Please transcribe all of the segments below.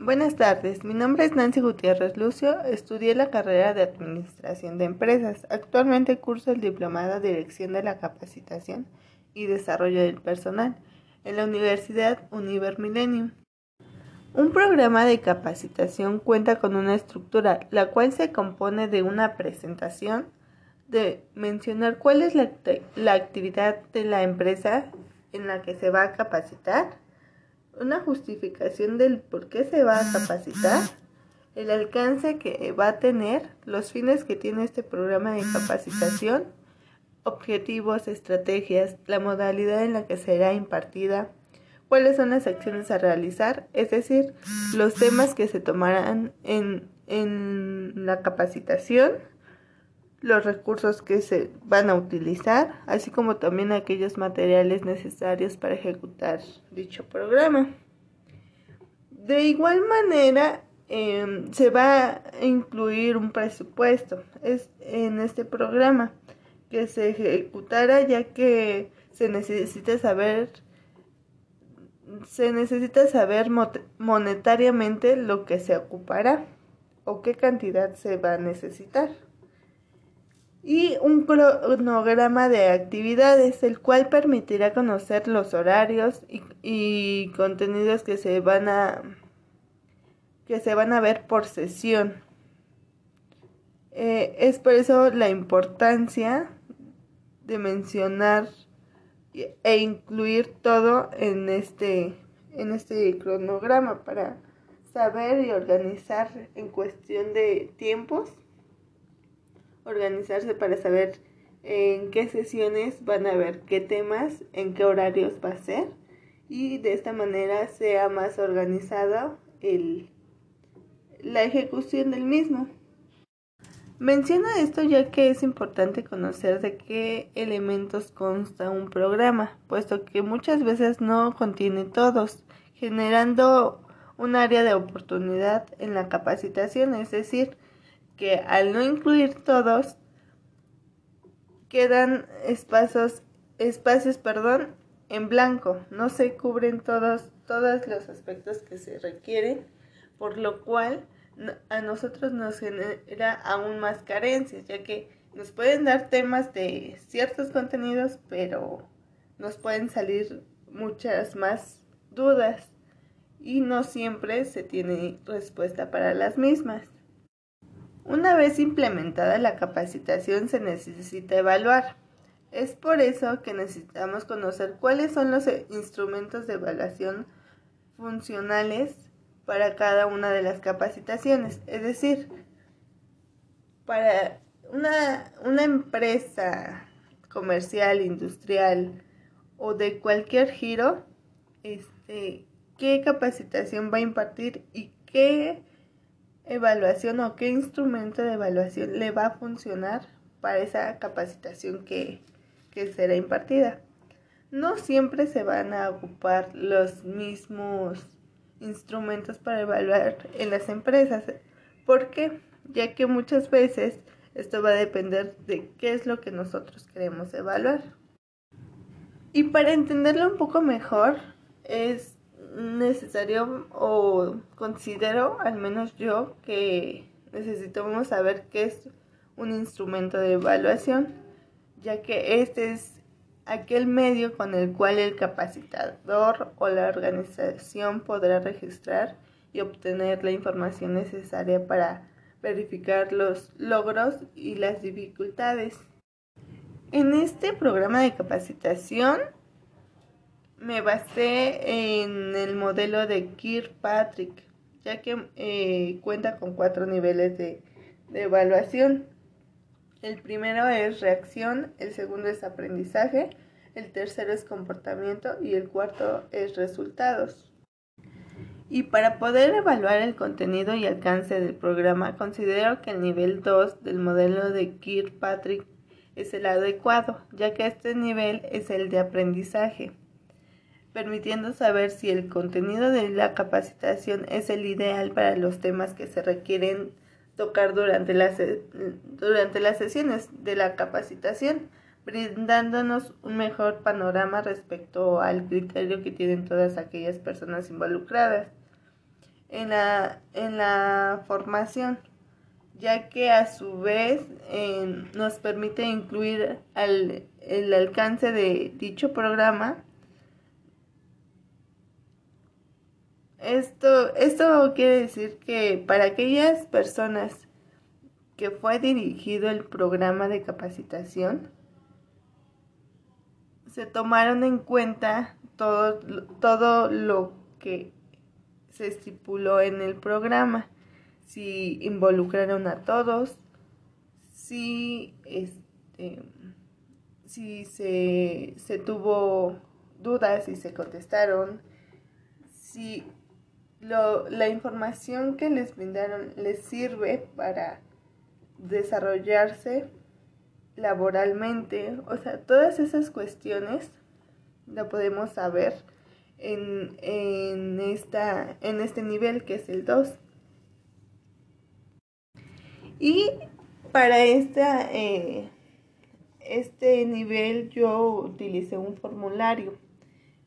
Buenas tardes, mi nombre es Nancy Gutiérrez Lucio, estudié la carrera de Administración de Empresas. Actualmente curso el diplomado Dirección de la Capacitación y Desarrollo del Personal en la Universidad Univer Millennium. Un programa de capacitación cuenta con una estructura, la cual se compone de una presentación, de mencionar cuál es la, la actividad de la empresa en la que se va a capacitar, una justificación del por qué se va a capacitar, el alcance que va a tener, los fines que tiene este programa de capacitación, objetivos, estrategias, la modalidad en la que será impartida, cuáles son las acciones a realizar, es decir, los temas que se tomarán en, en la capacitación, los recursos que se van a utilizar, así como también aquellos materiales necesarios para ejecutar dicho programa. De igual manera, em, se va a incluir un presupuesto es, en este programa que se ejecutará ya que se necesita saber se necesita saber monetariamente lo que se ocupará o qué cantidad se va a necesitar y un cronograma de actividades, el cual permitirá conocer los horarios y, contenidos que se van a que se van a ver por sesión. Eh, es por eso la importancia de mencionar e incluir todo en este en este cronograma para saber y organizar en cuestión de tiempos organizarse para saber en qué sesiones van a ver qué temas, en qué horarios va a ser y de esta manera sea más organizada el, la ejecución del mismo. Menciono esto ya que es importante conocer de qué elementos consta un programa, puesto que muchas veces no contiene todos, generando un área de oportunidad en la capacitación, es decir, que al no incluir todos, quedan espacios, espacios perdón, en blanco, no se cubren todos, todos los aspectos que se requieren, por lo cual a nosotros nos genera aún más carencias, ya que nos pueden dar temas de ciertos contenidos, pero nos pueden salir muchas más dudas y no siempre se tiene respuesta para las mismas. Una vez implementada la capacitación se necesita evaluar. Es por eso que necesitamos conocer cuáles son los instrumentos de evaluación funcionales para cada una de las capacitaciones. Es decir, para una, una empresa comercial, industrial o de cualquier giro, este, qué capacitación va a impartir y qué evaluación o qué instrumento de evaluación le va a funcionar para esa capacitación que, que será impartida. No siempre se van a ocupar los mismos instrumentos para evaluar en las empresas. ¿Por qué? Ya que muchas veces esto va a depender de qué es lo que nosotros queremos evaluar. Y para entenderlo un poco mejor, es necesario o considero, al menos yo, que necesitamos saber qué es un instrumento de evaluación, ya que este es aquel medio con el cual el capacitador o la organización podrá registrar y obtener la información necesaria para verificar los logros y las dificultades. En este programa de capacitación me basé en el modelo de Kirkpatrick, ya que eh, cuenta con cuatro niveles de, de evaluación. El primero es reacción, el segundo es aprendizaje, el tercero es comportamiento y el cuarto es resultados. Y para poder evaluar el contenido y alcance del programa, considero que el nivel 2 del modelo de Kirkpatrick es el adecuado, ya que este nivel es el de aprendizaje permitiendo saber si el contenido de la capacitación es el ideal para los temas que se requieren tocar durante las, durante las sesiones de la capacitación, brindándonos un mejor panorama respecto al criterio que tienen todas aquellas personas involucradas. en la, en la formación, ya que a su vez nos permite incluir al, el alcance de dicho programa. Esto, esto quiere decir que para aquellas personas que fue dirigido el programa de capacitación, se tomaron en cuenta todo, todo lo que se estipuló en el programa, si involucraron a todos, si, este, si se, se tuvo dudas y se contestaron, si lo, la información que les brindaron les sirve para desarrollarse laboralmente, o sea, todas esas cuestiones la podemos saber en, en, esta, en este nivel que es el 2. Y para esta, eh, este nivel yo utilicé un formulario,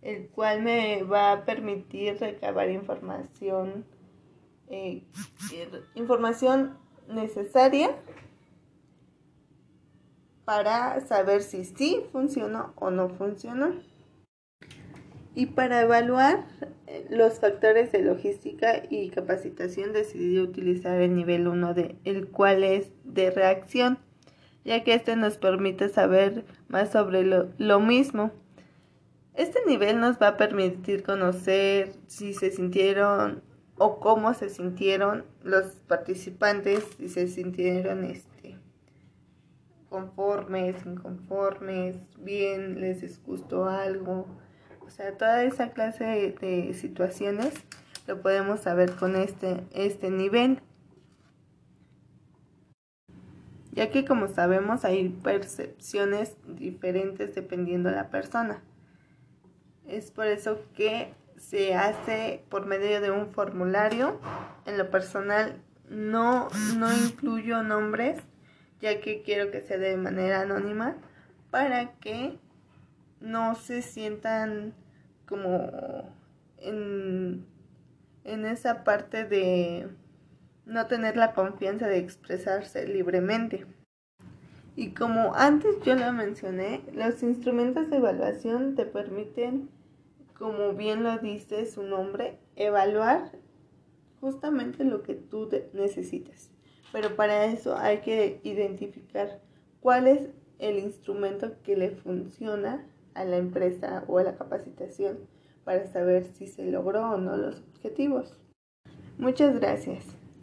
el cual me va a permitir recabar información, eh, información necesaria para saber si sí funcionó o no funcionó. Y para evaluar eh, los factores de logística y capacitación decidí utilizar el nivel 1, de, el cual es de reacción, ya que este nos permite saber más sobre lo, lo mismo. Este nivel nos va a permitir conocer si se sintieron o cómo se sintieron los participantes, si se sintieron este, conformes, inconformes, bien, les disgustó algo. O sea, toda esa clase de, situaciones lo podemos saber con este, este nivel. Ya que como sabemos hay percepciones diferentes dependiendo de la persona. Es por eso que se hace por medio de un formulario. En lo personal no, no incluyo nombres, ya que quiero que sea de manera anónima, para que no se sientan como en, en esa parte de no tener la confianza de expresarse libremente. Y como antes yo lo mencioné, los instrumentos de evaluación te permiten como bien lo dice su nombre, evaluar justamente lo que tú necesitas. Pero para eso hay que identificar cuál es el instrumento que le funciona a la empresa o a la capacitación para saber si se logró o no los objetivos. Muchas gracias.